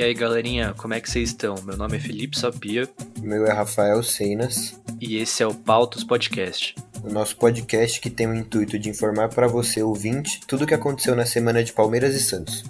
E aí, galerinha, como é que vocês estão? Meu nome é Felipe Sapia. Meu é Rafael Seinas. E esse é o Pautos Podcast. O nosso podcast que tem o intuito de informar para você, ouvinte, tudo o que aconteceu na semana de Palmeiras e Santos.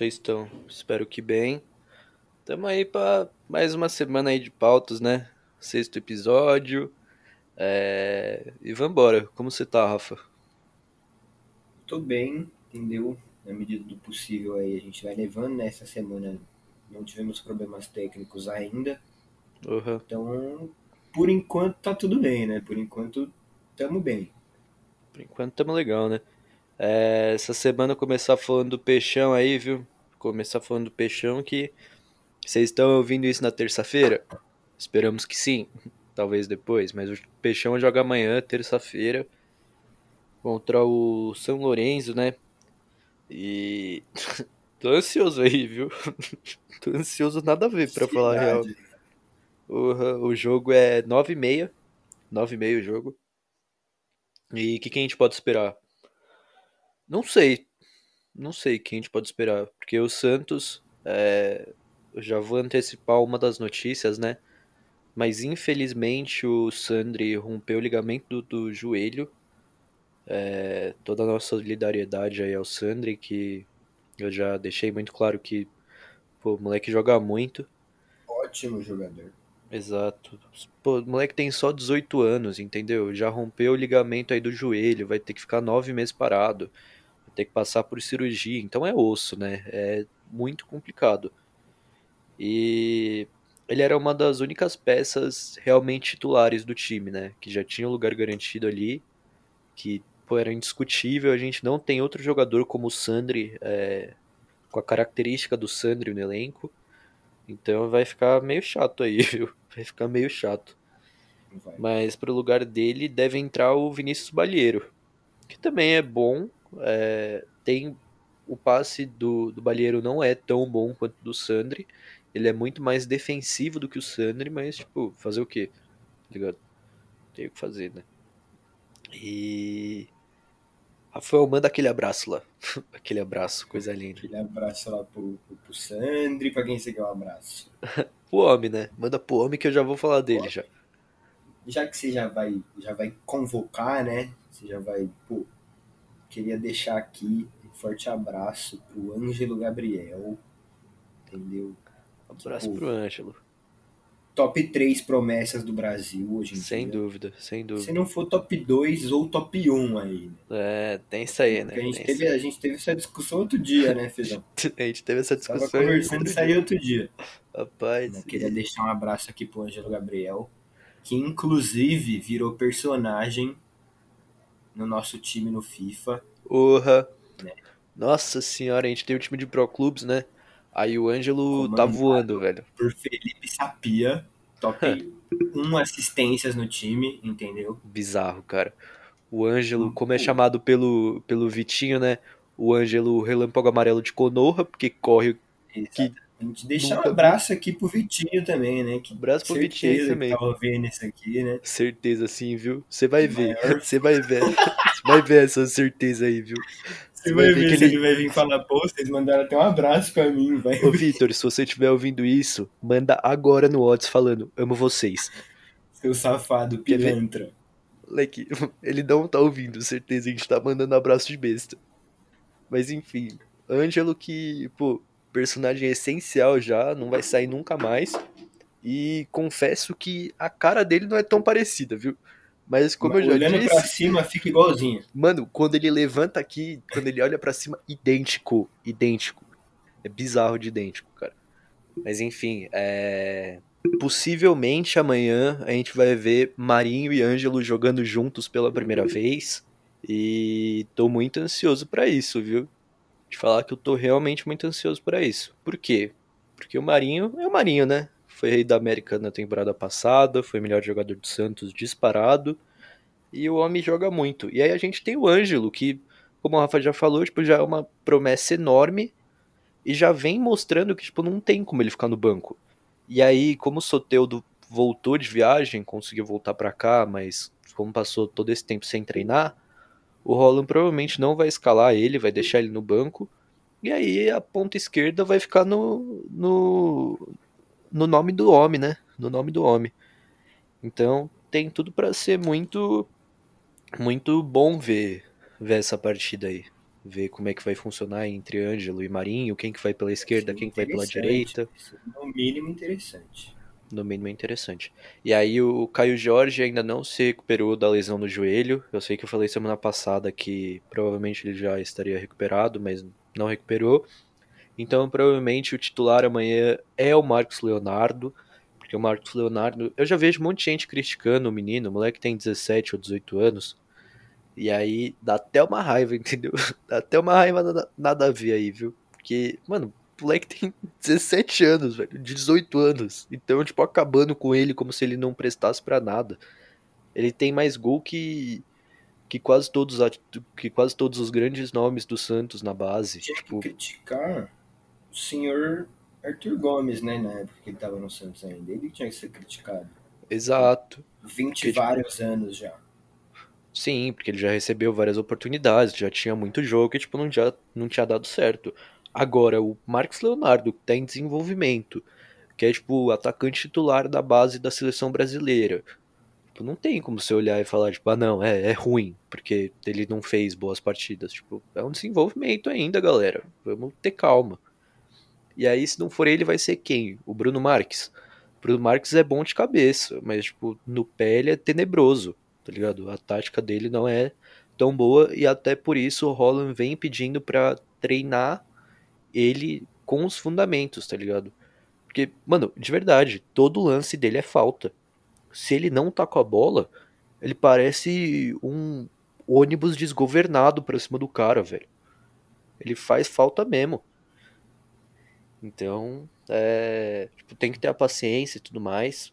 Vocês estão? Espero que bem. Tamo aí pra mais uma semana aí de pautas, né? Sexto episódio. É... E vambora. Como você tá, Rafa? Tô bem, entendeu? Na medida do possível aí a gente vai levando nessa semana. Não tivemos problemas técnicos ainda. Uhum. Então, por enquanto tá tudo bem, né? Por enquanto tamo bem. Por enquanto tamo legal, né? É, essa semana começar falando do peixão aí, viu? Começar falando do peixão que vocês estão ouvindo isso na terça-feira? Esperamos que sim. Talvez depois, mas o peixão joga amanhã, terça-feira, contra o São Lourenço, né? E tô ansioso aí, viu? tô ansioso nada a ver pra falar a real. O, o jogo é 9h30. 9h30 o jogo. E o que, que a gente pode esperar? Não sei. Não sei quem a gente pode esperar. Porque o Santos. É, eu já vou antecipar uma das notícias, né? Mas infelizmente o Sandri rompeu o ligamento do, do joelho. É, toda a nossa solidariedade aí ao Sandri, que eu já deixei muito claro que pô, o moleque joga muito. Ótimo jogador. Exato. Pô, o moleque tem só 18 anos, entendeu? Já rompeu o ligamento aí do joelho, vai ter que ficar nove meses parado, ter que passar por cirurgia, então é osso, né? É muito complicado. E ele era uma das únicas peças realmente titulares do time, né? Que já tinha o lugar garantido ali, que pô, era indiscutível. A gente não tem outro jogador como o Sandri, é, com a característica do Sandri no elenco. Então vai ficar meio chato aí, viu? Vai ficar meio chato. Vai. Mas pro lugar dele deve entrar o Vinícius Balheiro, que também é bom. É, tem o passe do, do Balheiro não é tão bom quanto do Sandri. Ele é muito mais defensivo do que o Sandri, mas, tipo, fazer o quê? Tá ligado? Tem o que fazer, né? E. Rafael, manda aquele abraço lá. aquele abraço, coisa linda. Aquele abraço lá pro, pro, pro Sandri, pra quem você quer um abraço. O homem, né? Manda pro homem que eu já vou falar dele já. Já que você já vai, já vai convocar, né? Você já vai, pô, queria deixar aqui um forte abraço pro Ângelo Gabriel, entendeu? Abraço Tipo, pro Ângelo. Top 3 promessas do Brasil hoje em Sem dia. dúvida, sem Se dúvida. não for top 2 ou top 1 aí, né? É, tem isso aí, né? A gente, Tem teve, a gente teve essa discussão outro dia, né, Fezão? aí. A gente teve essa Tava discussão. conversando outro isso aí outro dia. Rapaz, Eu queria deixar um abraço aqui pro Ângelo Gabriel, que inclusive virou personagem no nosso time no FIFA. Porra. Né? Nossa senhora, a gente tem o time de Pro Clubes, né? Aí o Ângelo tá Comandado. voando, velho. Por Felipe Sapia, top 1 assistências no time, entendeu? Bizarro, cara. O Ângelo, como é chamado pelo, pelo Vitinho, né? O Ângelo relâmpago amarelo de Conorra, porque corre. Exatamente. Deixar nunca um abraço aqui pro Vitinho também, né? Que Abraço pro Vitinho também. tava vendo isso aqui, né? Certeza, sim, viu? Você vai ver. Você vai ver. Você vai ver essa certeza aí, viu? Você vai ver que se ele- ele vai vir falar, pô, vocês mandaram até um abraço pra mim, vai. Ô, Vitor, se você estiver ouvindo isso, manda agora no Whats falando, amo vocês. Seu safado, pilantra. Moleque, ele não tá ouvindo, certeza, a gente tá mandando abraço de besta. Mas enfim, Ângelo que, pô, personagem essencial já, não vai sair nunca mais. E confesso que a cara dele não é tão parecida, viu? Mas como eu já Olhando disse, pra cima, fica igualzinho. mano, quando ele levanta aqui, quando ele olha pra cima, idêntico, idêntico. É bizarro de idêntico, cara. Mas enfim, é... possivelmente amanhã a gente vai ver Marinho e Ângelo jogando juntos pela primeira vez. E tô muito ansioso pra isso, viu? De falar que eu tô realmente muito ansioso pra isso. Por quê? Porque o Marinho é o Marinho, né? Foi rei da América na temporada passada, foi melhor jogador do Santos disparado. e o homem joga muito. E aí a gente tem o Ângelo, que, como o Rafa já falou, tipo, já é uma promessa enorme e já vem mostrando que, tipo, não tem como ele ficar no banco. E aí, como o Soteudo voltou de viagem, conseguiu voltar para cá, mas como passou todo esse tempo sem treinar, o Roland provavelmente não vai escalar ele, vai deixar ele no banco. E aí a ponta esquerda vai ficar no, no, no nome do homem, né? No nome do homem. Então tem tudo para ser muito muito bom ver ver essa partida aí. Ver como é que vai funcionar entre Ângelo e Marinho, quem que vai pela esquerda, quem que vai pela direita. No mínimo interessante. No mínimo interessante. E aí o Caio Jorge ainda não se recuperou da lesão no joelho. Eu sei que eu falei semana passada que provavelmente ele já estaria recuperado, mas não recuperou. Então provavelmente o titular amanhã é o Marcos Leonardo. Porque o Marcos Leonardo. Eu já vejo um monte de gente criticando o menino. O moleque tem 17 ou 18 anos. E aí dá até uma raiva, entendeu? Dá até uma raiva nada, nada a ver aí, viu? Porque, mano, moleque tem 17 anos, velho. 18 anos. Então, tipo, acabando com ele como se ele não prestasse para nada. Ele tem mais gol que. Que quase todos, que quase todos os grandes nomes do Santos na base. Tinha tipo... que criticar o senhor Arthur Gomes, né? Na época que ele tava no Santos ainda. Ele tinha que ser criticado. Exato. 20 porque, vários tipo... anos já. Sim, porque ele já recebeu várias oportunidades, já tinha muito jogo que tipo, não, já, não tinha dado certo. Agora, o Marcos Leonardo, que tá em desenvolvimento, que é tipo o atacante titular da base da seleção brasileira. Tipo, não tem como você olhar e falar, tipo, ah não, é, é ruim, porque ele não fez boas partidas. Tipo, é um desenvolvimento ainda, galera. Vamos ter calma. E aí, se não for ele, vai ser quem? O Bruno Marques. O Bruno Marques é bom de cabeça, mas, tipo, no pé ele é tenebroso tá ligado? A tática dele não é tão boa e até por isso o Holland vem pedindo para treinar ele com os fundamentos, tá ligado? Porque, mano, de verdade, todo lance dele é falta. Se ele não tá com a bola, ele parece um ônibus desgovernado pra cima do cara, velho. Ele faz falta mesmo. Então, é, tipo, tem que ter a paciência e tudo mais.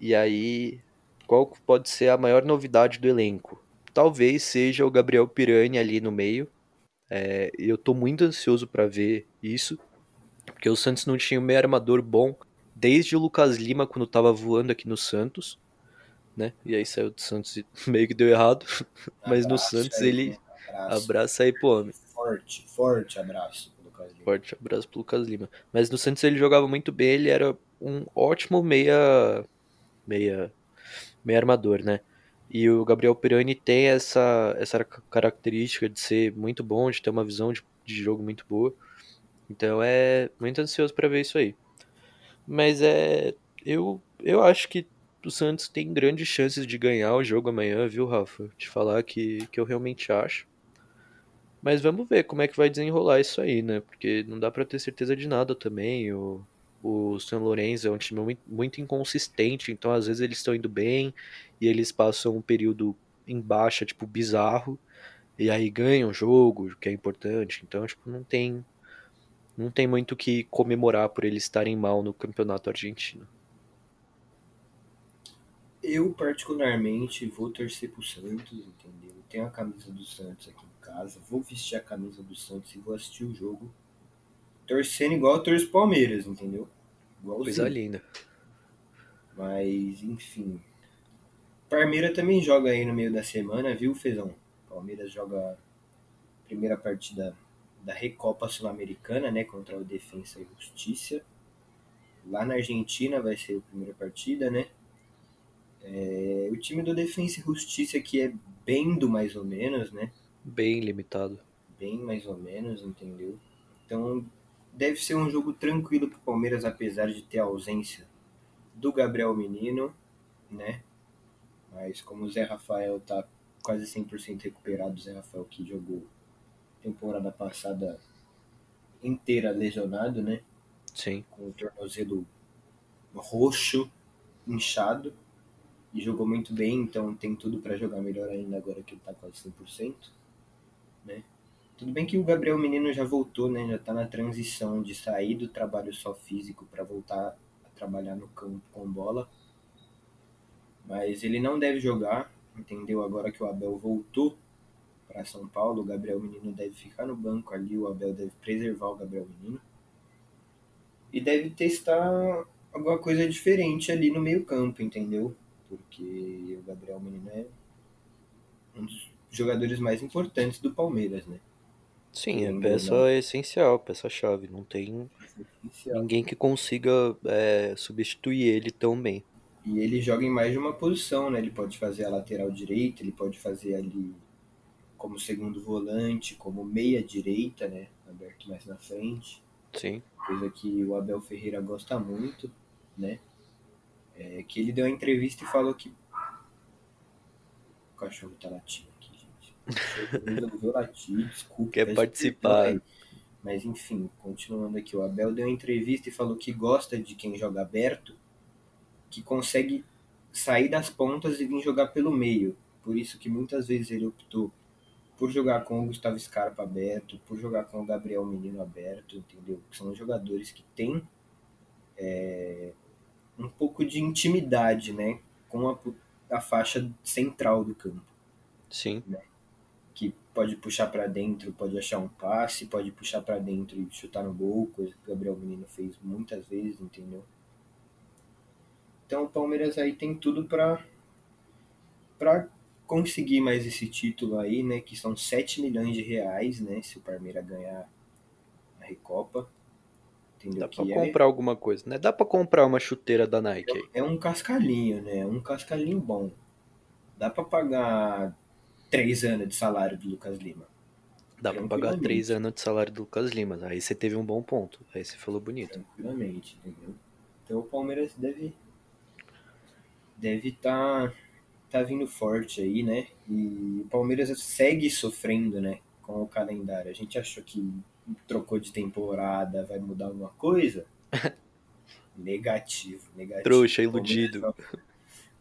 E aí, qual pode ser a maior novidade do elenco? Talvez seja o Gabriel Pirani ali no meio. É, eu tô muito ansioso para ver isso, porque o Santos não tinha um meio armador bom desde o Lucas Lima quando tava voando aqui no Santos, né? E aí saiu do Santos e meio que deu errado, mas no Santos aí, ele abraço. abraça aí pro homem. Forte, forte abraço pro Lucas Lima. Forte abraço pro Lucas Lima. Mas no Santos ele jogava muito bem, ele era um ótimo meia meia meio armador, né? E o Gabriel Pirani tem essa, essa característica de ser muito bom, de ter uma visão de, de jogo muito boa. Então é muito ansioso para ver isso aí. Mas é. Eu, eu acho que o Santos tem grandes chances de ganhar o jogo amanhã, viu, Rafa? Te falar que, que eu realmente acho. Mas vamos ver como é que vai desenrolar isso aí, né? Porque não dá para ter certeza de nada também. O, o São Lourenço é um time muito, muito inconsistente, então às vezes eles estão indo bem e eles passam um período em baixa, tipo, bizarro, e aí ganham o jogo, que é importante. Então, tipo, não tem não tem muito que comemorar por eles estarem mal no campeonato argentino. Eu, particularmente, vou torcer pro Santos, entendeu? Tenho a camisa do Santos aqui em casa, vou vestir a camisa do Santos e vou assistir o jogo torcendo igual eu torço Palmeiras, entendeu? Igualzinho. Coisa linda. Mas, enfim. Palmeiras também joga aí no meio da semana, viu, Fezão? Palmeiras joga a primeira partida da Recopa Sul-Americana, né, contra o Defensa e Justiça. Lá na Argentina vai ser a primeira partida, né? É, o time do Defensa e Justiça aqui é bem do mais ou menos, né? Bem limitado. Bem mais ou menos, entendeu? Então deve ser um jogo tranquilo para o Palmeiras, apesar de ter a ausência do Gabriel Menino, né? Mas como o Zé Rafael tá quase 100% recuperado, o Zé Rafael que jogou temporada passada inteira lesionado, né? Sim. Com o tornozelo roxo, inchado, e jogou muito bem, então tem tudo para jogar melhor ainda agora que ele tá quase 100%, né? Tudo bem que o Gabriel Menino já voltou, né? Já tá na transição de sair do trabalho só físico para voltar a trabalhar no campo com bola. Mas ele não deve jogar, entendeu? Agora que o Abel voltou para São Paulo, o Gabriel Menino deve ficar no banco ali, o Abel deve preservar o Gabriel Menino. E deve testar alguma coisa diferente ali no meio-campo, entendeu? Porque o Gabriel Menino é um dos jogadores mais importantes do Palmeiras, né? Sim, é peça não. essencial, peça-chave. Não tem Essencial. ninguém que consiga é, substituir ele tão bem. E ele joga em mais de uma posição, né? Ele pode fazer a lateral direita, ele pode fazer ali como segundo volante, como meia direita, né? Aberto mais na frente. Sim. Coisa que o Abel Ferreira gosta muito, né? É que ele deu uma entrevista e falou que. O cachorro tá latindo latir, desculpa. Quer participar. Mas enfim, continuando aqui, o Abel deu uma entrevista e falou que gosta de quem joga aberto, que consegue sair das pontas e vir jogar pelo meio. Por isso que muitas vezes ele optou por jogar com o Gustavo Scarpa aberto, por jogar com o Gabriel Menino aberto, entendeu? Que são jogadores que têm é, um pouco de intimidade, né? Com a, a faixa central do campo Sim. que pode puxar pra dentro, pode achar um passe, pode puxar pra dentro e chutar no gol, coisa que o Gabriel Menino fez muitas vezes, entendeu? Então o Palmeiras aí tem tudo pra para conseguir mais esse título aí, né, que são 7 milhões de reais, né, se o Palmeiras ganhar a Recopa. Entendeu? Dá pra que é, comprar alguma coisa, né? Dá pra comprar uma chuteira da Nike aí. é um cascalhinho, né? Um cascalhinho bom. Dá pra pagar 3 anos de salário do Lucas Lima. Dá pra pagar três anos de salário do Lucas Lima. Aí você teve um bom ponto. Aí você falou bonito. tranquilamente, entendeu? Então o Palmeiras deve deve estar tá, vindo forte aí, né? E o Palmeiras segue sofrendo, né, com o calendário. A gente achou que trocou de temporada, vai mudar alguma coisa? negativo, negativo. Trouxa, O Palmeiras iludido. joga-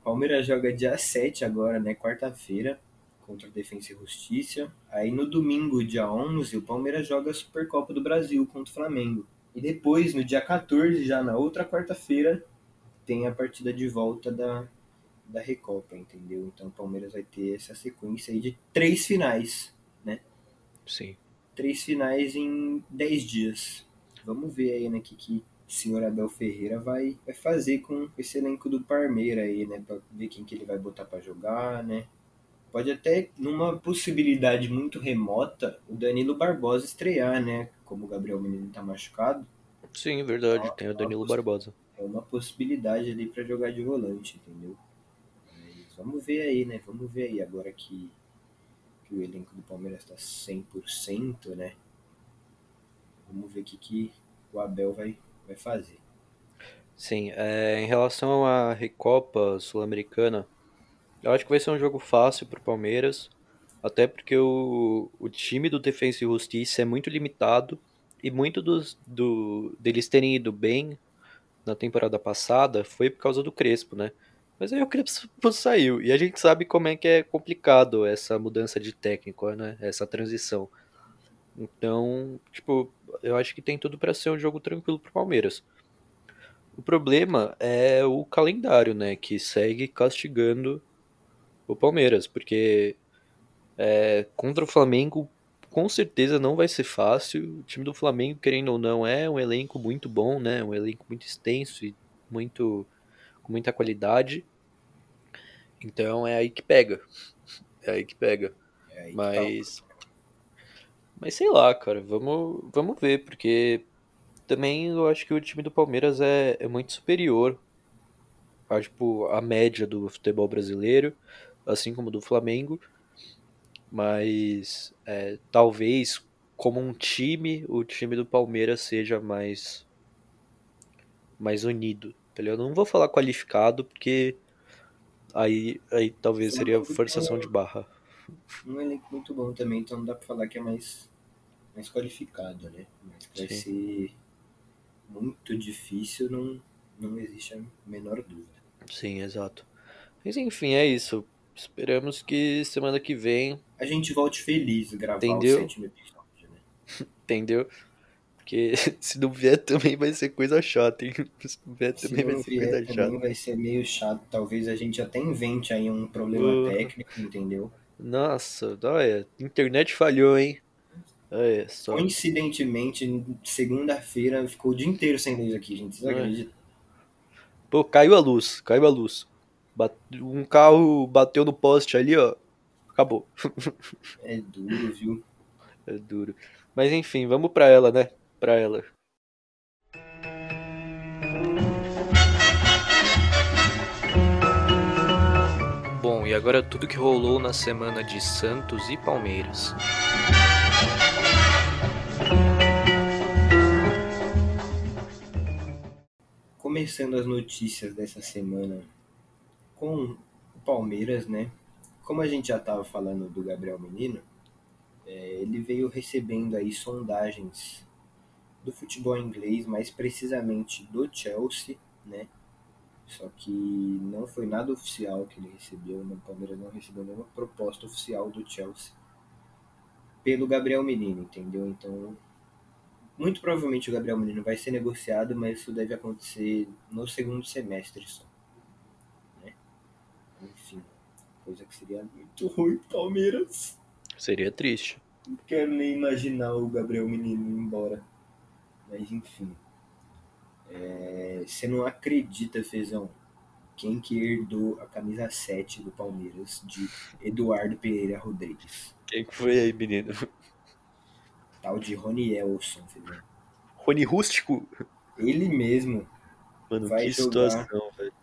Palmeiras joga dia 7 agora, né, quarta-feira, contra o Defensa e Justiça. Aí no domingo, dia 11, o Palmeiras joga a Supercopa do Brasil contra o Flamengo. E depois, no dia 14, já na outra quarta-feira, tem a partida de volta da, da Recopa, entendeu? Então o Palmeiras vai ter essa sequência aí de três finais. Sim. Três finais em 10 dias. Vamos ver aí, né, o que, que o senhor Abel Ferreira vai, vai fazer com esse elenco do Parmeira aí, né? Pra ver quem que ele vai botar pra jogar, né? Pode até, numa possibilidade muito remota, o Danilo Barbosa estrear, né? Como o Gabriel Menino tá machucado. Sim, verdade. Ó, Tem o Danilo Barbosa. É uma possibilidade ali pra jogar de volante, entendeu? Mas vamos ver aí, né? Vamos ver aí agora que, que o elenco do Palmeiras tá 100%, né? Vamos ver o que, que o Abel vai, vai fazer. Sim, é, em relação à Recopa Sul-Americana, eu acho que vai ser um jogo fácil pro Palmeiras, até porque o, o time do Defensa e Justiça é muito limitado e muito dos, do, deles terem ido bem na temporada passada foi por causa do Crespo, né? Mas aí o Crespo saiu e a gente sabe como é que é complicado essa mudança de técnico, né? Essa transição. Então, tipo, eu acho que tem tudo pra ser um jogo tranquilo pro Palmeiras. O problema é o calendário, né? Que segue castigando o Palmeiras, porque é, contra o Flamengo com certeza não vai ser fácil. O time do Flamengo, querendo ou não, é um elenco muito bom, né? Um elenco muito extenso e muito com muita qualidade. Então é aí que pega. É aí que pega. É aí que Mas. Mas sei lá, cara, vamos, vamos ver, porque também eu acho que o time do Palmeiras é, é muito superior a, tipo, a média do futebol brasileiro, assim como do Flamengo. Mas é, talvez, como um time, o time do Palmeiras seja mais, mais unido. tá ligado? Eu não vou falar qualificado, porque aí, aí talvez seria forçação de barra. um elenco muito bom também, então não dá pra falar que é mais, mais qualificado, né? Mas vai Sim. ser muito difícil, não, não existe a menor dúvida. Sim, exato. Mas enfim, é isso. Esperamos que semana que vem A gente volte feliz gravar Entendeu? o sétimo episódio, né? entendeu? Porque se não vier também vai ser coisa chata, hein? Se não vier Se também vai ser coisa também chata. vai ser meio chato. Talvez a gente até invente aí um problema Porra. técnico, entendeu? Nossa, olha, internet falhou, hein? Olha só. Coincidentemente, segunda-feira ficou o dia inteiro sem luz aqui, gente. Vocês É. acreditam? Pô, caiu a luz, caiu a luz. Um carro bateu no poste ali, ó. Acabou. É duro, viu? É duro. Mas enfim, vamos pra ela, né? Pra ela. Bom, e agora tudo que rolou na semana de Santos e Palmeiras. Começando as notícias dessa semana com o Palmeiras, né? Como a gente já estava falando do Gabriel Menino, é, ele veio recebendo aí sondagens do futebol inglês, mais precisamente do Chelsea, né? Só que não foi nada oficial que ele recebeu, né? o Palmeiras não recebeu nenhuma proposta oficial do Chelsea pelo Gabriel Menino, entendeu? Então, muito provavelmente o Gabriel Menino vai ser negociado, mas isso deve acontecer no segundo semestre só. Né? Enfim, coisa que seria muito ruim pro Palmeiras. Seria triste. Não quero nem imaginar o Gabriel Menino indo embora. Mas enfim. É, Você não acredita, Fezão, quem que herdou a camisa 7 do Palmeiras de Eduardo Pereira Rodrigues. Quem que foi aí, menino? Tal de Rony Elson, Fezão. Rony Rústico? Ele mesmo Mano, Vai que jogar. situação, velho.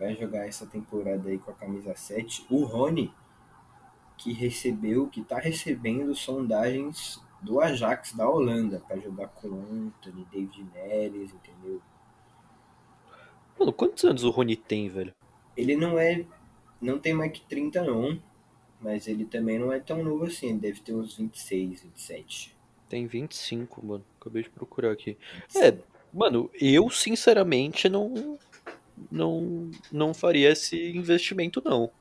Vai jogar essa temporada aí com a camisa 7. O Rony, que recebeu, que tá recebendo sondagens do Ajax da Holanda para jogar com Anthony, David Neres, entendeu? Mano, quantos anos o Rony tem, velho? Ele não é. Não tem mais que 30 não. Mas ele também não é tão novo assim. Ele deve ter uns 26, 27. Tem 25, mano. Acabei de procurar aqui. É, mano, eu sinceramente não não não faria esse investimento não.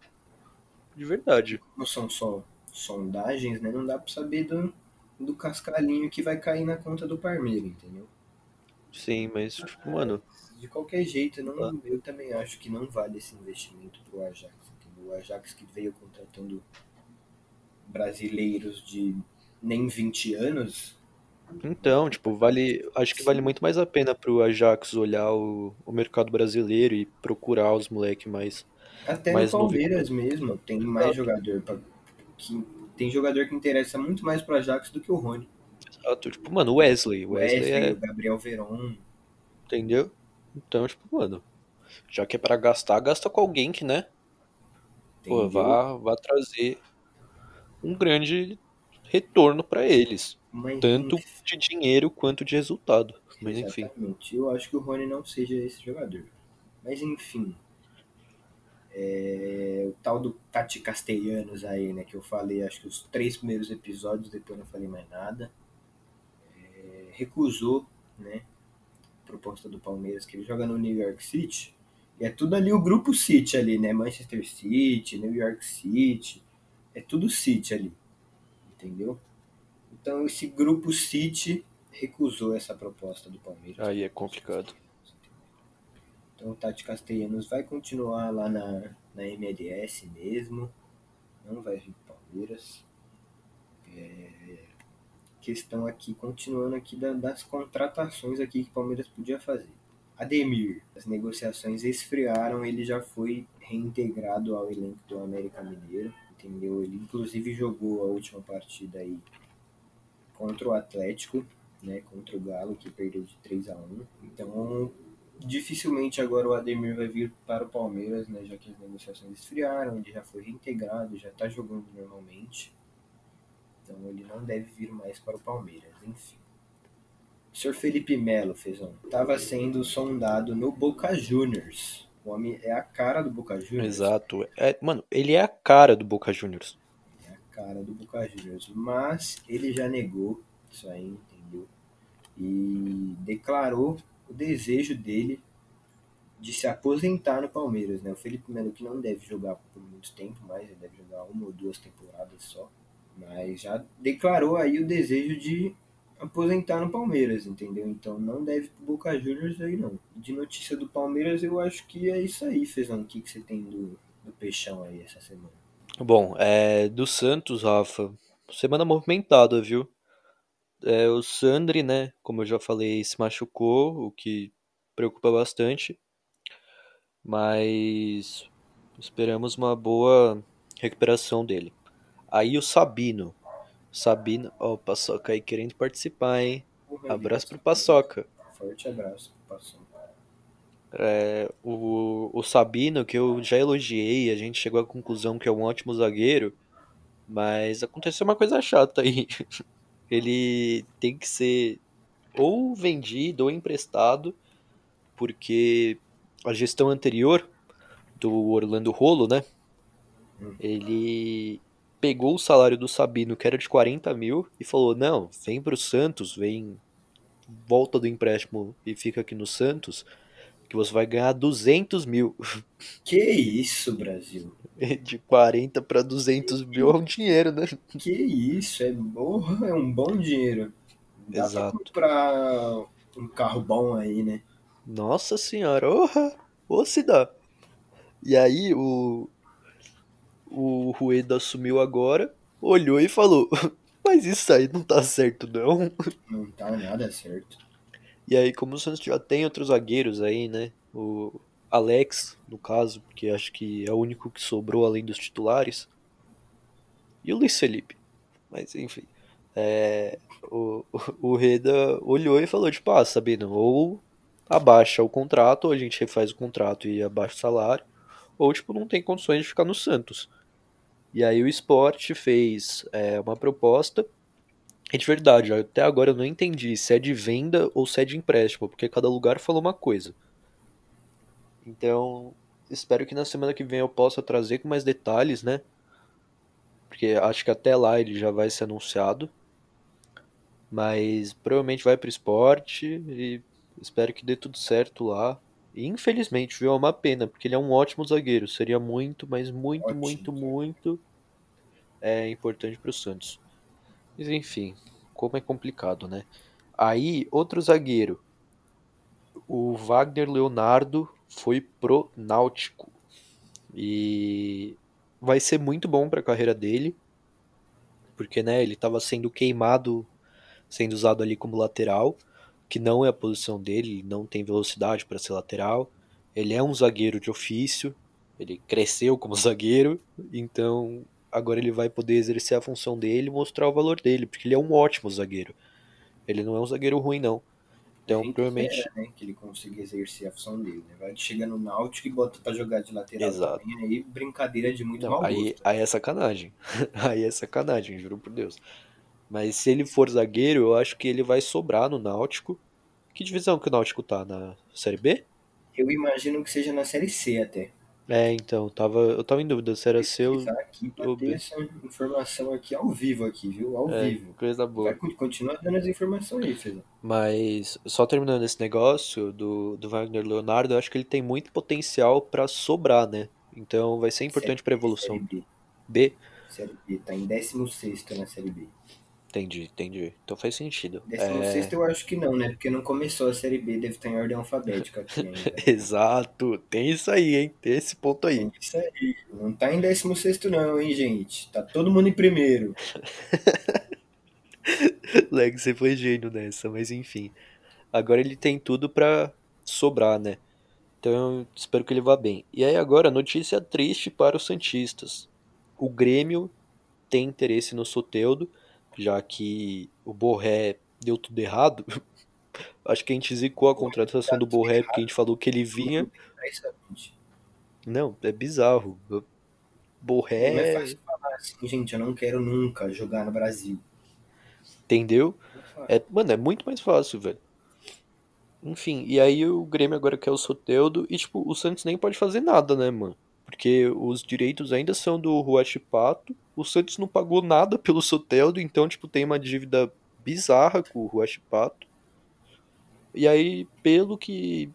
De verdade. Como são só sondagens, né? Não dá pra saber do, do cascalhinho que vai cair na conta do Parmeira, entendeu? Sim, mas tipo, mano, De qualquer jeito, não, eu também acho que não vale esse investimento pro Ajax. Entendeu? O Ajax que veio contratando brasileiros de nem 20 anos, então, tipo, vale, acho que vale muito mais a pena pro Ajax olhar o, o mercado brasileiro e procurar os moleque mais até Mais no Palmeiras mesmo, tem mais jogador pra, que tem jogador que interessa muito mais pro Ajax do que o Rony. exato, tipo, mano, o Wesley, o O Wesley Wesley, é, o Gabriel Veron, entendeu? Então, tipo, mano, já que é pra gastar, gasta com alguém que, né? Pô, entendeu? vá, vá trazer um grande retorno pra eles, Mas, tanto enfim, de dinheiro quanto de resultado. Mas enfim, Exatamente. Eu acho que o Rony não seja esse jogador. Mas enfim. É, o tal do Tati Castellanos aí, né? Que eu falei, acho que os três primeiros episódios, depois não falei mais nada. É, recusou, né? A proposta do Palmeiras, que ele joga no New York City. E é tudo ali o grupo City ali, né? Manchester City, New York City. É tudo City ali. Entendeu? Então esse grupo City recusou essa proposta do Palmeiras. aí é complicado. Então o Tati Castellanos vai continuar lá na, na MLS mesmo. Não vai vir pro Palmeiras. É, questão aqui, continuando aqui da- das contratações aqui que o Palmeiras podia fazer. Ademir, as negociações esfriaram, ele já foi reintegrado ao elenco do América Mineiro, entendeu? Ele inclusive jogou a última partida aí contra o Atlético, né, contra o Galo, que perdeu de 3 a 1 Então, dificilmente agora o Ademir vai vir para o Palmeiras, né, já que as negociações esfriaram, ele já foi reintegrado, já está jogando normalmente. Então, ele não deve vir mais para o Palmeiras, enfim. O senhor Felipe Melo, Fezão, estava sendo sondado no Boca Juniors. O homem é a cara do Boca Juniors. Exato. É, mano, ele é a cara do Boca Juniors. É a cara do Boca Juniors. Mas ele já negou isso aí, entendeu? E declarou o desejo dele de se aposentar no Palmeiras, né? O Felipe Melo que não deve jogar por muito tempo mais, ele deve jogar uma ou duas temporadas só. Mas já declarou aí o desejo de aposentar no Palmeiras, entendeu? Então não deve pro Boca Juniors aí não. De notícia do Palmeiras, eu acho que é isso aí, Fezão. O que, que você tem do, do Peixão aí essa semana? Bom, é, do Santos, Rafa, semana movimentada, viu? É, o Sandri, né, como eu já falei, se machucou, o que preocupa bastante, mas esperamos uma boa recuperação dele. Aí o Sabino. Sabino, ó, o Paçoca aí querendo participar, hein? Porra, Abraço pro Paçoca. Forte abraço pro Paçoca. É, o, o Sabino, que eu já elogiei, a gente chegou à conclusão que é um ótimo zagueiro, mas aconteceu uma coisa chata aí. Ele tem que ser ou vendido ou emprestado, porque a gestão anterior do Orlando Rolo, né? Hum. Ele pegou o salário do Sabino, que era de 40 mil, e falou: Não, vem pro Santos, vem, volta do empréstimo e fica aqui no Santos, que você vai ganhar 200 mil. Que isso, Brasil? De 40 para 200 mil é um dinheiro, né? Que isso? É, porra, é um bom dinheiro. Dá Exato. pra comprar um carro bom aí, né? Nossa senhora, orra, ô se dá. E aí o, o Rueda assumiu agora, olhou e falou: Mas isso aí não tá certo, não. Não tá nada certo. E aí, como o Santos já tem outros zagueiros aí, né? O Alex, no caso, porque acho que é o único que sobrou além dos titulares. E o Luiz Felipe. Mas enfim. É, o, o Reda olhou e falou, tipo, ah, Sabino, ou abaixa o contrato, ou a gente refaz o contrato e abaixa o salário, ou tipo, não tem condições de ficar no Santos. E aí o Sport fez é, uma proposta. E de verdade, até agora eu não entendi se é de venda ou se é de empréstimo, porque cada lugar falou uma coisa. Então, espero que na semana que vem eu possa trazer com mais detalhes, né? Porque acho que até lá ele já vai ser anunciado. Mas provavelmente vai pro esporte e espero que dê tudo certo lá. E infelizmente, viu, é uma pena, porque ele é um ótimo zagueiro. Seria muito, mas muito, muito, Ótimo. muito é, importante pro Santos. Mas enfim, como é complicado, né? Aí, outro zagueiro. O Wagner Leonardo foi pro Náutico. E vai ser muito bom para a carreira dele, porque né, ele estava sendo queimado, sendo usado ali como lateral, que não é a posição dele, ele não tem velocidade para ser lateral. Ele é um zagueiro de ofício, ele cresceu como zagueiro, então agora ele vai poder exercer a função dele e mostrar o valor dele, porque ele é um ótimo zagueiro. Ele não é um zagueiro ruim, não. Então, provavelmente. espera, né, que ele consiga exercer a função dele. Né? Vai chegar no Náutico e bota pra jogar de lateral Exato. também. Aí brincadeira de muito Não, aí, gosto. aí é sacanagem. Aí é sacanagem, juro por Deus. Mas se ele for zagueiro, eu acho que ele vai sobrar no Náutico. Que divisão que o Náutico tá? Na Série B? Eu imagino que seja na Série C até. É, então, tava, eu tava em dúvida se era seu aqui pra ou ter B. essa informação aqui ao vivo aqui, viu? Ao É, vivo. coisa Vai, boa. con- continua dando as informações aí, Fezão. Mas, só terminando esse negócio do, do Wagner Leonardo, eu acho que ele tem muito potencial pra sobrar, né? Então vai ser importante pra B, Série evolução. B. B? Série B. Tá em 16 na Série B. Entendi, entendi. Então faz sentido. 16 É, eu acho que não, né? Porque não começou a Série B, deve estar em ordem alfabética aqui ainda. exato, tem isso aí, hein? Tem esse ponto aí. É isso aí. Não tá em 16 não, hein, gente? Tá todo mundo em primeiro. Leg, você foi gênio nessa, mas enfim. Agora ele tem tudo pra sobrar, né? Então eu espero que ele vá bem. E aí agora, notícia triste para os Santistas. O Grêmio tem interesse no Soteldo, já que o Borré deu tudo errado. Acho que a gente zicou a contratação do Borré, porque a gente falou que ele vinha. Não, é bizarro. Não é Borré, fácil falar assim, gente, eu não quero nunca jogar no Brasil. entendeu? É. É, mano, é muito mais fácil, velho. Enfim, e aí o Grêmio agora quer o Soteldo e, tipo, o Santos nem pode fazer nada, né, mano? Porque os direitos ainda são do Huachipato, o Santos não pagou nada pelo Soteldo, então, tipo, tem uma dívida bizarra com o Huachipato. E aí, pelo que...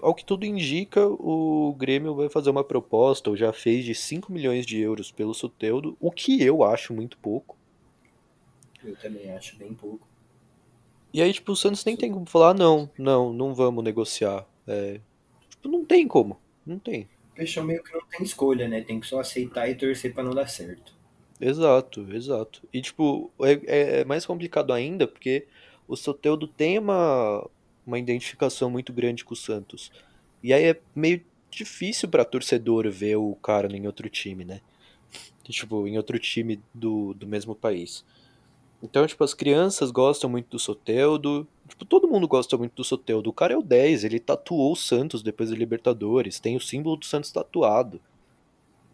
Ao que tudo indica, o Grêmio vai fazer uma proposta, ou já fez, de 5 milhões de euros pelo Soteldo, o que eu acho muito pouco. Eu também acho bem pouco. E aí, tipo, o Santos nem tem como falar, "Ah, não, não, não vamos negociar. É, tipo, não tem como. Não tem. Peixão meio que não tem escolha, né? Tem que só aceitar e torcer pra não dar certo. Exato, exato. E, tipo, é, é mais complicado ainda porque o Soteldo tem uma, uma identificação muito grande com o Santos. E aí é meio difícil pra torcedor ver o cara em outro time, né? Tipo, em outro time do, do mesmo país. Então, tipo, as crianças gostam muito do Soteldo. Tipo, todo mundo gosta muito do Soteldo. O cara é o 10, ele tatuou o Santos depois da Libertadores. Tem o símbolo do Santos tatuado.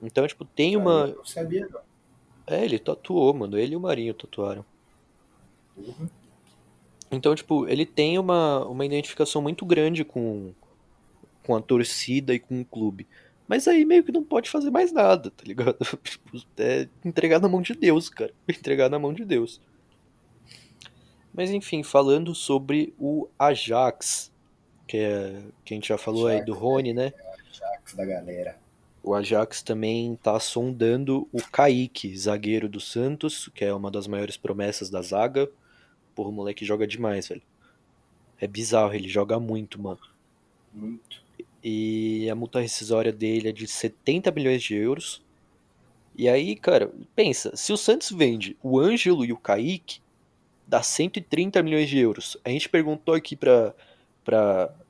Então, tipo, tem Aí eu uma. não sabia, não. É, ele tatuou, mano. Ele e o Marinho tatuaram. Porra. Então, tipo, ele tem uma, uma identificação muito grande com, com a torcida e com o clube. Mas aí meio que não pode fazer mais nada, tá ligado? Tipo, é entregar na mão de Deus, cara. Entregar na mão de Deus. Mas enfim, falando sobre o Ajax, que, é, que a gente já falou aí do Ajax, né? Rony, né? Ajax da galera. O Ajax também tá sondando o Kaique, zagueiro do Santos, que é uma das maiores promessas da zaga. Porra, o moleque joga demais, velho. É bizarro, ele joga muito, mano. Muito. E a multa rescisória dele é de 70 milhões de euros. E aí, cara, pensa, se o Santos vende o Ângelo e o Kaique, dá 130 milhões de euros. A gente perguntou aqui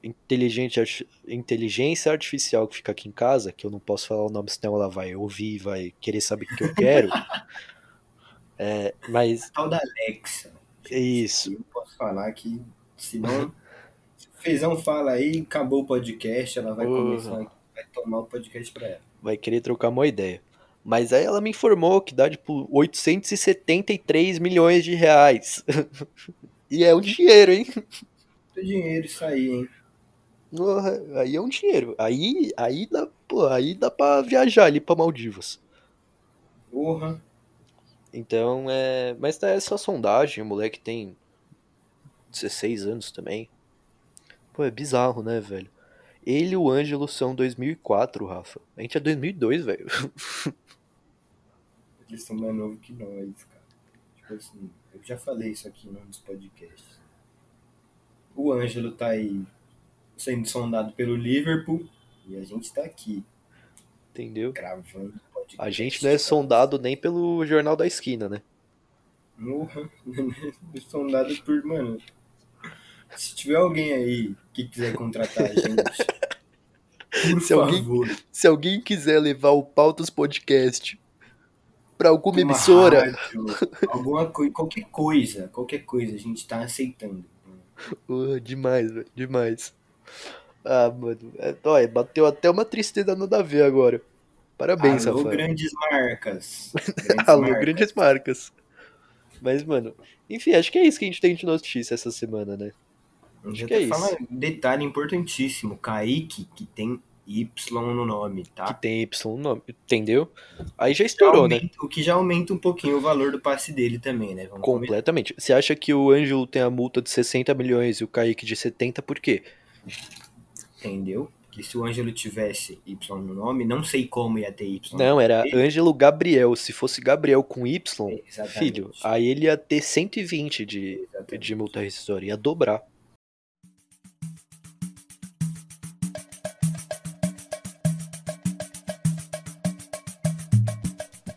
inteligente arti- inteligência artificial que fica aqui em casa, que eu não posso falar o nome, senão ela vai ouvir e vai querer saber o que eu quero. É, mas Tal da Alexa. é isso. Eu posso falar que, se não. Se o Feizão fala aí, acabou o podcast, ela vai começar, vai tomar o podcast pra ela. Vai querer trocar uma ideia. Mas aí ela me informou que dá tipo 873 milhões de reais. e é um dinheiro, hein? Muito dinheiro isso aí, hein? Aí é um dinheiro. Aí, aí dá, pô, aí dá pra viajar ali pra Maldivas. Porra. Então, é. Mas tá essa sondagem, o moleque tem 16 anos também. Pô, é bizarro, né, velho? Ele e o Ângelo são 2004, Rafa. A gente é 2002, velho. Eles são mais novos que nós, cara. Tipo assim, eu já falei isso aqui num dos podcasts. O Ângelo tá aí sendo sondado pelo Liverpool e a gente tá aqui Entendeu? gravando podcast. A gente não é sondado nem pelo Jornal da Esquina, né? Porra. sondado por, mano. Se tiver alguém aí que quiser contratar a gente, por Se alguém- favor, Se alguém quiser levar o Pautas Podcast pra alguma uma emissora, rádio, alguma coisa, qualquer coisa, qualquer coisa, a gente tá aceitando. Porra, demais, velho, demais. Ah, mano, é, olha, bateu até uma tristeza nada a ver agora. Parabéns, Alô, Rafael. grandes marcas. Grandes Alô, marcas. grandes marcas. Mas, mano, enfim, acho que é isso que a gente tem de notícia essa semana, né? Acho que é isso. detalhe importantíssimo. Kaique, que tem Y no nome, Que tá? tem Y no nome, entendeu? Aí já estourou, né? Aumenta- O que já aumenta um pouquinho o valor do passe dele também, né? Vamos. Completamente. Você acha que o Ângelo tem a multa de 60 milhões e o Kaique de 70 por quê? Entendeu? Que se o Ângelo tivesse Y no nome, não sei como ia ter Y. Não, era. Ângelo Gabriel. Se fosse Gabriel com Y, É, filho, aí ele ia ter 120 de, Exatamente. de multa rescisória, ia dobrar.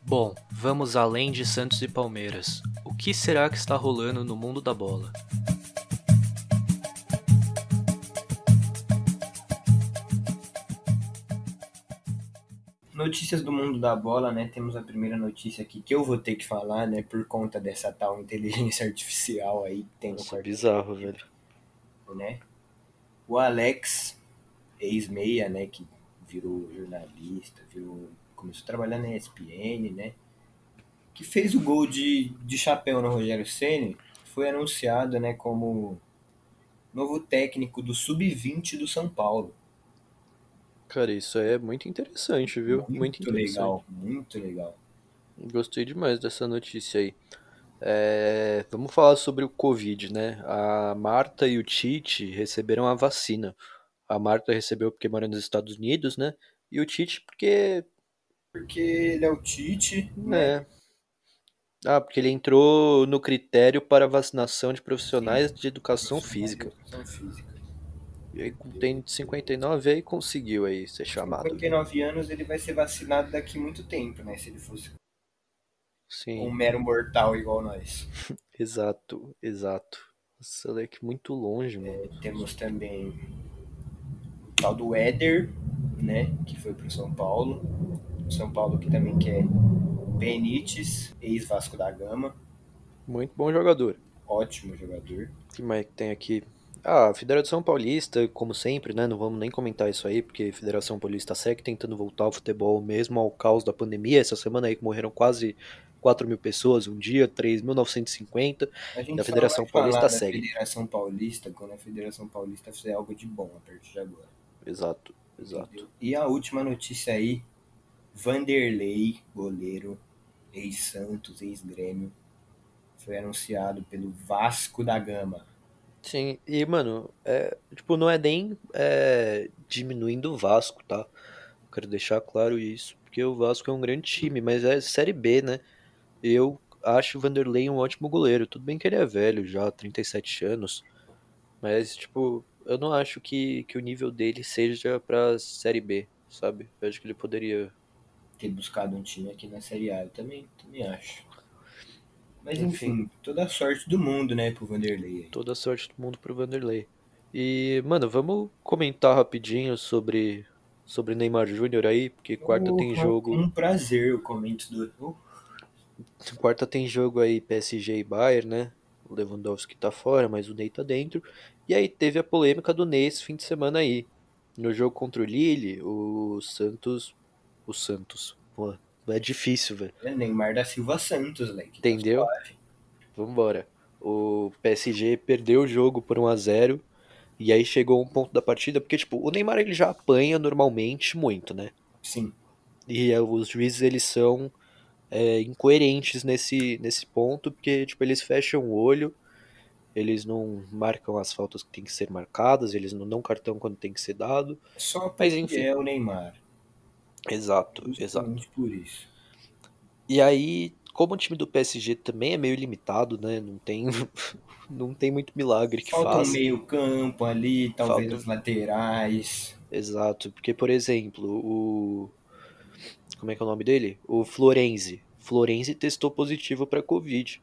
Bom, vamos além de Santos e Palmeiras. O que será que está rolando no mundo da bola? Notícias do mundo da bola, né? Temos a primeira notícia aqui que eu vou ter que falar, né? Por conta dessa tal inteligência artificial aí que tem no Nossa, quarto, bizarro, velho. né? O Alex, ex-meia, né? Que virou jornalista, virou, começou a trabalhar na ESPN, né? Que fez o gol de, de chapéu no Rogério Ceni, foi anunciado, né? Como novo técnico do Sub-20 do São Paulo. Cara, isso é muito interessante, viu? Muito, interessante. legal, muito legal. Gostei demais dessa notícia aí. É, vamos falar sobre o Covid, né? A Marta e o Tite receberam a vacina. A Marta recebeu porque mora nos Estados Unidos, né? E o Tite porque, Porque ele é o Tite, né? né? Ah, porque ele entrou no critério para vacinação de Sim, profissionais de educação profissionais de física. educação física. E aí, tem 59 aí conseguiu aí ser chamado. 59 anos ele vai ser vacinado daqui muito tempo, né? Se ele fosse um Sim, mero mortal igual nós. exato, exato. Nossa, moleque, muito longe, mano. Temos também o tal do Éder, né? Que foi pro São Paulo. O São Paulo que também quer Benítez, ex-Vasco da Gama. Muito bom jogador. Ótimo jogador. O que mais que tem aqui? Ah, a Federação Paulista, como sempre, né? Não vamos nem comentar isso aí, porque a Federação Paulista segue tentando voltar ao futebol mesmo ao caos da pandemia. Essa semana aí que morreram quase 4 mil pessoas um dia, 3.950. A E a Federação Paulista da segue. Federação Paulista quando a Federação Paulista fizer algo de bom a partir de agora. Exato, exato. Entendeu? E a última notícia aí, Vanderlei, goleiro, ex-Santos, ex-Grêmio, foi anunciado pelo Vasco da Gama. Sim, e mano, é, tipo, não é nem é, diminuindo o Vasco, tá? Quero deixar claro isso, porque o Vasco é um grande time, mas é Série B, né? Eu acho o Vanderlei um ótimo goleiro. Tudo bem que ele é velho já, 37 anos, mas, tipo, eu não acho que, que o nível dele seja pra Série B, sabe? Eu acho que ele poderia, Ter buscado um time aqui na Série A, eu também, também acho. Mas enfim, enfim, toda a sorte do mundo, né, pro Vanderlei toda a sorte do mundo pro Vanderlei. E, mano, vamos comentar rapidinho sobre, sobre Neymar Júnior aí, porque quarta Oh, tem jogo um prazer o comento do. Oh, Quarta tem jogo aí PSG e Bayern, né? O Lewandowski tá fora, mas o Ney tá dentro. E aí teve a polêmica do Ney esse fim de semana aí. No jogo contra o Lille, o Santos. O Santos. Pô, é difícil, velho. é Neymar da Silva Santos, leque. Tá Entendeu? Vambora. O PSG perdeu o jogo por 1 a 0 E aí chegou um ponto da partida, porque, tipo, o Neymar ele já apanha normalmente muito, né? Sim, E é, os juízes eles são é, incoerentes nesse, nesse ponto, porque, tipo, eles fecham o olho eles não marcam as faltas que tem que ser marcadas, eles não dão cartão quando tem que ser dado. só Mas enfim, é o Neymar. Exato, exato. Por isso. E aí, como o time do PSG também é meio limitado, né? Não tem, não tem muito milagre que Falta um faça. meio campo ali, talvez Falta, as laterais. exato, porque por exemplo, o como é que é o nome dele? O Florenzi. Florenzi testou positivo pra Covid,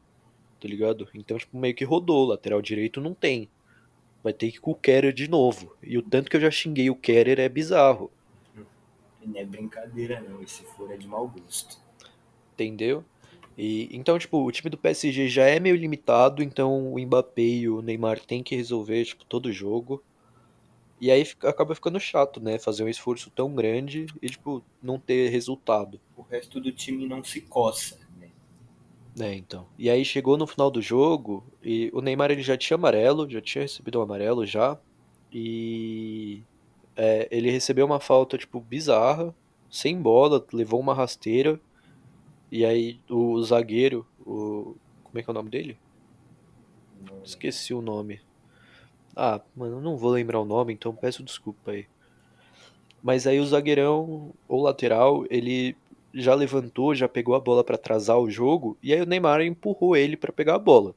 tá ligado? Então, tipo, meio que rodou, lateral direito não tem. Vai ter que ir com o Kerer de novo. E o tanto que eu já xinguei o Kerer é bizarro. Não é brincadeira não, e se for é de mau gosto. Entendeu? E então, tipo, o time do PSG já é meio limitado, então o Mbappé e o Neymar têm que resolver, tipo, todo jogo. E aí fica- acaba ficando chato, né? Fazer um esforço tão grande e, tipo, não ter resultado. O resto do time não se coça, né? É, então. E aí chegou no final do jogo e o Neymar ele já tinha amarelo, já tinha recebido um amarelo já. E é, ele recebeu uma falta, tipo, bizarra, sem bola, levou uma rasteira. E aí o zagueiro, o. Como é que é o nome dele? Esqueci o nome. Ah, mano, não vou lembrar o nome, então peço desculpa aí. Mas aí o zagueirão ou lateral, ele já levantou, já pegou a bola pra atrasar o jogo, e aí o Neymar empurrou ele pra pegar a bola.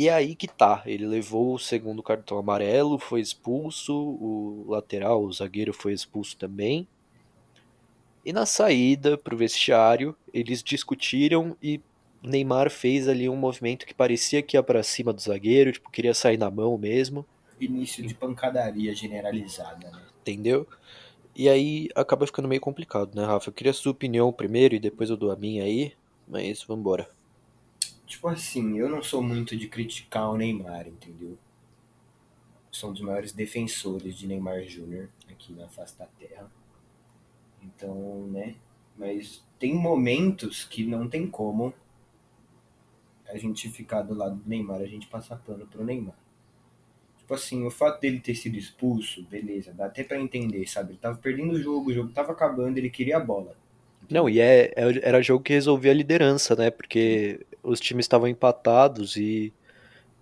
E é aí que tá, ele levou o segundo cartão amarelo, foi expulso, o lateral, o zagueiro foi expulso também. E na saída pro vestiário, eles discutiram e Neymar fez ali um movimento que parecia que ia pra cima do zagueiro, tipo, queria sair na mão mesmo, Início de pancadaria generalizada, né? entendeu? E aí acaba ficando meio complicado, né, Rafa? Eu queria a sua opinião primeiro e depois eu dou a minha aí, mas vambora. Tipo assim, eu não sou muito de criticar o Neymar, entendeu? Sou um dos maiores defensores de Neymar Júnior aqui na face da terra. Então, né? Mas tem momentos que não tem como a gente ficar do lado do Neymar, a gente passar pano pro Neymar. Tipo assim, o fato dele ter sido expulso, beleza, dá até pra entender, sabe? Ele tava perdendo o jogo, o jogo tava acabando, ele queria a bola. Não, e é, é- era jogo que resolvia a liderança, né? Porque os times estavam empatados e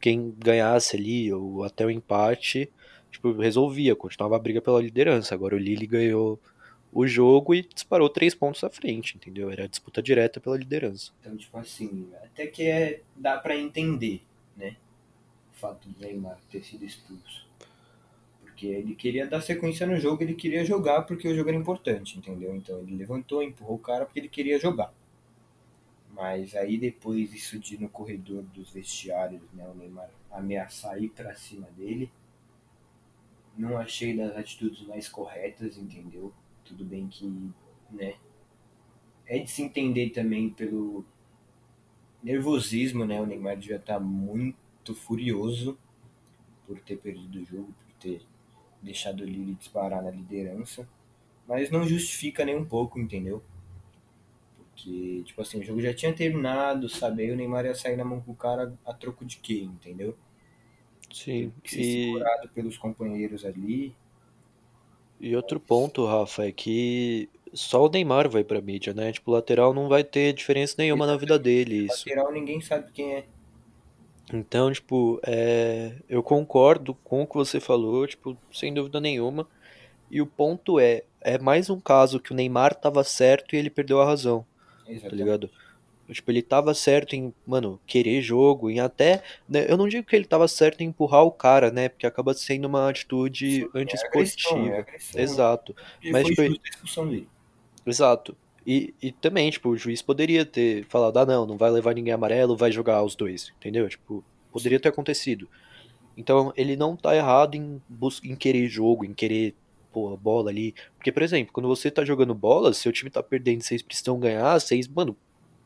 quem ganhasse ali, ou até o empate, tipo, resolvia, continuava a briga pela liderança. Agora o Lille ganhou o jogo e disparou três pontos à frente, entendeu? Era disputa direta pela liderança. Então, tipo assim, até que é, dá para entender, né? O fato do Neymar ter sido expulso. Porque ele queria dar sequência no jogo, ele queria jogar porque o jogo era importante, entendeu? Então ele levantou, empurrou o cara porque ele queria jogar. Mas aí depois isso de no corredor dos vestiários, né, o Neymar ameaçar ir pra cima dele, não achei das atitudes mais corretas, entendeu? Tudo bem que, né, é de se entender também pelo nervosismo, né? O Neymar devia estar muito furioso por ter perdido o jogo, por ter deixado o Lille disparar na liderança. Mas não justifica nem um pouco, entendeu? Porque, tipo assim, o jogo já tinha terminado, sabe? Aí o Neymar ia sair na mão com o cara a troco de quê, entendeu? Sim, que e, segurado pelos companheiros ali. e outro ponto, Rafa, é que só o Neymar vai pra mídia, né? Tipo, o lateral não vai ter diferença nenhuma na vida dele, isso. Lateral ninguém sabe quem é. Então, tipo, é, eu concordo com o que você falou, tipo, sem dúvida nenhuma. E o ponto é, é mais um caso que o Neymar tava certo e ele perdeu a razão, tá Exatamente. ligado? Tipo, ele tava certo em, mano, querer jogo, em até, né, eu não digo que ele tava certo em empurrar o cara, né, porque acaba sendo uma Sim, atitude é agressão, é antiesportiva. agressão. Exato. E Mas, foi tipo, justa a expulsão dele. exato. E, e também, tipo, o juiz poderia ter falado, ah, não, não vai levar ninguém amarelo, vai jogar os dois, entendeu? Tipo, poderia ter acontecido. Então, ele não tá errado em, em querer jogo, em querer, pô, a bola ali. Porque, por exemplo, quando você tá jogando bola, seu time tá perdendo, vocês precisam ganhar, vocês, mano,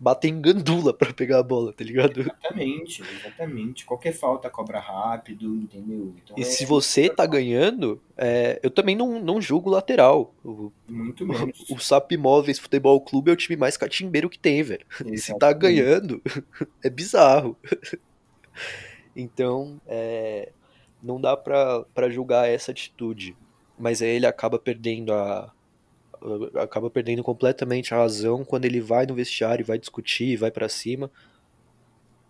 batem gandula pra pegar a bola, tá ligado? Exatamente, exatamente. Qualquer falta cobra rápido, entendeu? Então E se é você tá ganhando, é, eu também não, não julgo o lateral. O, muito o menos. SAP Móveis Futebol Clube é o time mais catimbeiro que tem, velho. Se tá Exatamente. ganhando, é bizarro. Então, é, não dá pra, pra julgar essa atitude. Mas aí ele acaba perdendo a. acaba perdendo completamente a razão quando ele vai no vestiário, vai discutir, vai pra cima,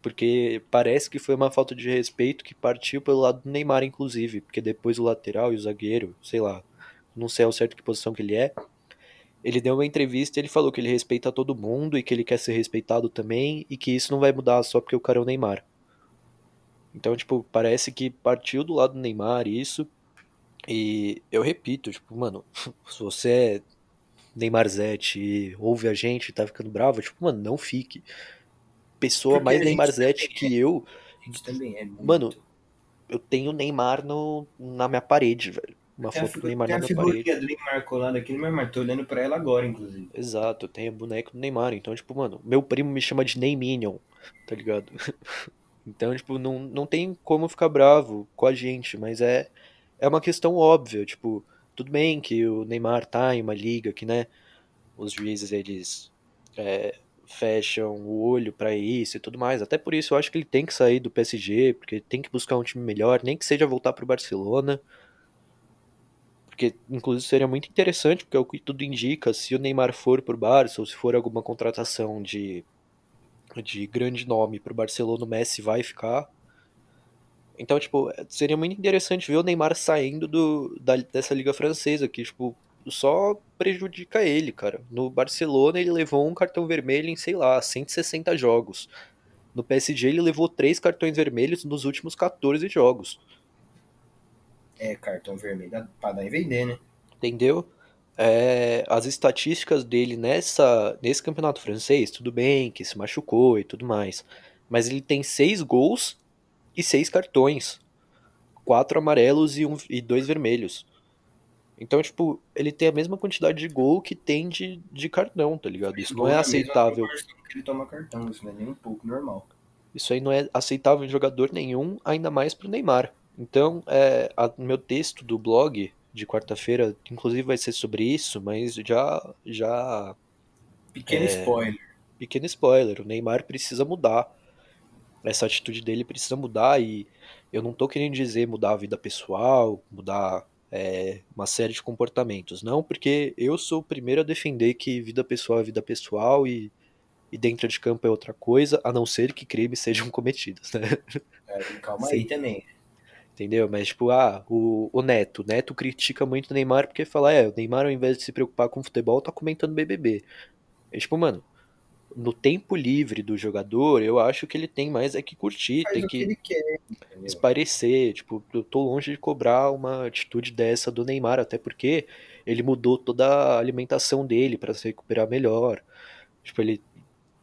porque parece que foi uma falta de respeito que partiu pelo lado do Neymar, inclusive, porque depois o lateral e o zagueiro, sei lá, não sei ao certo que posição que ele é, ele deu uma entrevista e ele falou que ele respeita todo mundo e que ele quer ser respeitado também e que isso não vai mudar só porque o cara é o Neymar. Então, tipo, parece que partiu do lado do Neymar isso. E eu repito, tipo, mano, se você é Neymarzete e ouve a gente e tá ficando bravo, tipo, mano, não fique. Pessoa Porque mais a Neymarzete também que eu, A gente também é mano, muito. eu tenho Neymar no, na minha parede, velho. Uma Tem a, foto do Neymar na a minha parede. figurinha do Neymar colada aqui no meu armário. Tô olhando pra ela agora, inclusive. Exato, eu tenho boneco do Neymar. Então, tipo, mano, meu primo me chama de Neyminion, tá ligado? Então, tipo, não, não tem como ficar bravo com a gente, mas é, é uma questão óbvia. Tipo, tudo bem que o Neymar tá em uma liga que, né, os juízes eles é, fecham o olho pra isso e tudo mais. Até por isso eu acho que ele tem que sair do PSG, porque tem que buscar um time melhor, nem que seja voltar pro Barcelona. Porque, inclusive, seria muito interessante, porque é o que tudo indica, se o Neymar for pro Barça, ou se for alguma contratação de, de grande nome pro Barcelona, o Messi vai ficar. Então, tipo, seria muito interessante ver o Neymar saindo do, da, dessa liga francesa, que, tipo, só prejudica ele, cara. No Barcelona ele levou um cartão vermelho em, sei lá, 160 jogos. No PSG ele levou três cartões vermelhos nos últimos 14 jogos. É, cartão vermelho pra dar e vender, né? Entendeu? É, as estatísticas dele nessa, nesse campeonato francês, tudo bem, que se machucou e tudo mais. Mas ele tem seis gols e seis cartões. Quatro amarelos e, um, e dois vermelhos. Então, tipo, ele tem a mesma quantidade de gol que tem de, de cartão, tá ligado? Isso não é aceitável. ele toma cartão. Isso não é nem um pouco normal. Isso aí não é aceitável em jogador nenhum, ainda mais pro Neymar. Então, é, a- meu texto do blog de quarta-feira, inclusive vai ser sobre isso, mas já, já, Pequeno spoiler. pequeno spoiler, o Neymar precisa mudar. Essa atitude dele precisa mudar e eu não tô querendo dizer mudar a vida pessoal, mudar é, uma série de comportamentos, não, porque eu sou o primeiro a defender que vida pessoal é vida pessoal e, e dentro de campo é outra coisa, a não ser que crimes sejam cometidos, né? É, calma aí Sem, também. Entendeu? Mas, tipo, ah, o, o Neto. O Neto critica muito o Neymar porque fala, é, o Neymar, ao invés de se preocupar com futebol, tá comentando BBB. É tipo, mano, no tempo livre do jogador, eu acho que ele tem mais é que curtir, Faz tem que que esparecer. Tipo, eu tô longe de cobrar uma atitude dessa do Neymar, até porque ele mudou toda a alimentação dele pra se recuperar melhor. Tipo, ele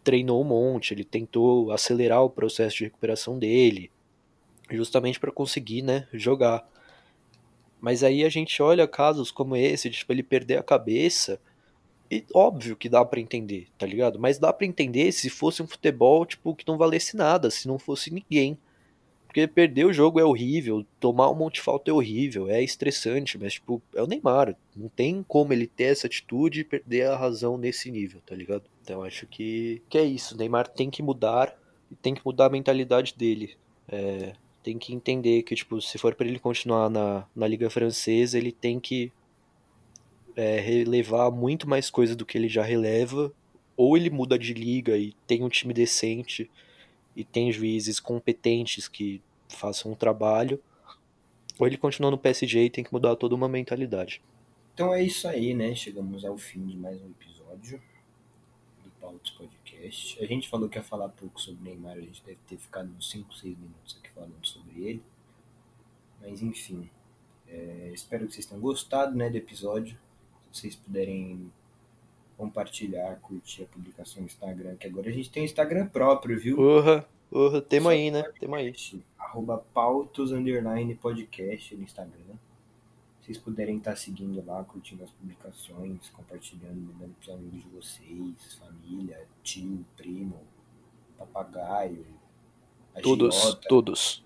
treinou um monte, ele tentou acelerar o processo de recuperação dele, justamente pra conseguir, né, jogar. Mas aí a gente olha casos como esse, de, tipo, ele perder a cabeça, e óbvio que dá pra entender, tá ligado? Mas dá pra entender se fosse um futebol, tipo, que não valesse nada, se não fosse ninguém. Porque perder o jogo é horrível, tomar um monte de falta é horrível, é estressante, mas, tipo, é o Neymar. Não tem como ele ter essa atitude e perder a razão nesse nível, tá ligado? Então acho que, que é isso. O Neymar tem que mudar e tem que mudar a mentalidade dele. É, tem que entender que, tipo, se for pra ele continuar na, na Liga Francesa, ele tem que é, relevar muito mais coisa do que ele já releva. Ou ele muda de liga e tem um time decente e tem juízes competentes que façam um trabalho, ou ele continua no PSG e tem que mudar toda uma mentalidade. Então é isso aí, né? Chegamos ao fim de mais um episódio do Pautos Podcast. A gente falou que ia falar pouco sobre o Neymar, a gente deve ter ficado uns 5, 6 minutos aqui falando sobre ele. Mas enfim, é, espero que vocês tenham gostado né, do episódio. Vocês puderem compartilhar, curtir a publicação no Instagram, que agora a gente tem Instagram próprio, viu? Porra, porra, tema aí, né? Tema aí. Arroba pautos underline podcast no Instagram. Se vocês puderem estar seguindo lá, curtindo as publicações, compartilhando, mandando pros amigos de vocês, família, tio, primo, papagaio, Todos, todos.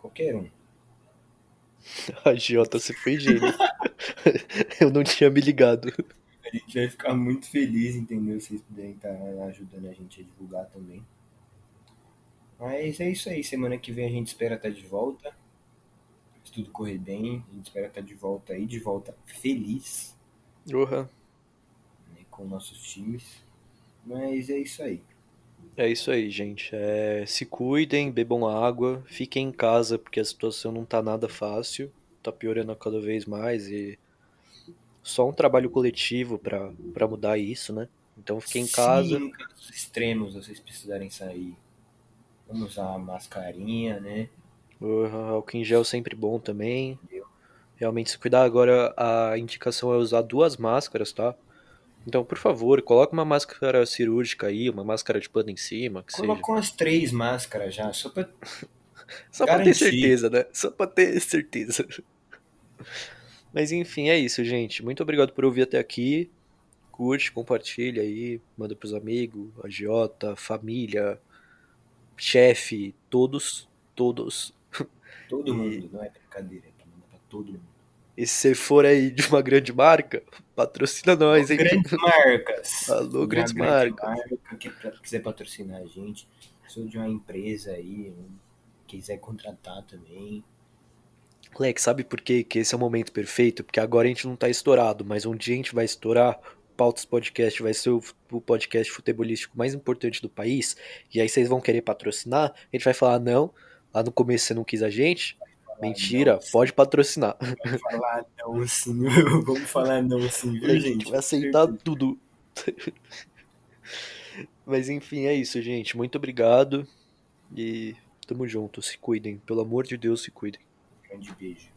qualquer um. A Jota, você foi gênio. Eu não tinha me ligado. A gente vai ficar muito feliz, entendeu? Se vocês puderem estar ajudando a gente a divulgar também. Mas é isso aí. Semana que vem a gente espera estar de volta. Se tudo correr bem, a gente espera estar de volta aí, de volta feliz Porra, né, com nossos times. Mas é isso aí. É isso aí, gente. É, se cuidem, bebam água, fiquem em casa porque a situação não tá nada fácil. Tá piorando cada vez mais e só um trabalho coletivo pra, pra mudar isso, né? Então fiquem em casa. Se em casos extremos vocês precisarem sair, vamos usar a mascarinha, né? Porra, álcool em gel sempre bom também. Realmente se cuidar agora, a indicação é usar duas máscaras, tá? Então, por favor, coloca uma máscara cirúrgica aí, uma máscara de pano em cima, que seja. Colocou umas três máscaras já, só pra Só pra ter Garantir. certeza, né? Só pra ter certeza. Mas enfim, é isso, gente. Muito obrigado por ouvir até aqui. Curte, compartilha aí, manda pros amigos, agiota, família, chefe, todos, todos. todo E- mundo, não é brincadeira, é pra mandar pra todo mundo. E se você for aí de uma grande marca, patrocina nós, hein? Grandes marcas. Alô, Uma grandes grande marcas. marca que quiser patrocinar a gente, sou de uma empresa aí, quiser contratar também. Moleque, sabe por quê? que esse é o momento perfeito? Porque agora a gente não tá estourado, mas um dia a gente vai estourar. O Pautas Podcast vai ser o podcast futebolístico mais importante do país. E aí vocês vão querer patrocinar. A gente vai falar, não. Lá no começo você não quis a gente. Mentira, não, pode patrocinar. Vamos falar não sim, vamos falar não sim, viu A gente? vai aceitar tudo. Mas enfim, é isso, gente. Muito obrigado. E tamo junto. Se cuidem. Pelo amor de Deus, se cuidem. Grande beijo.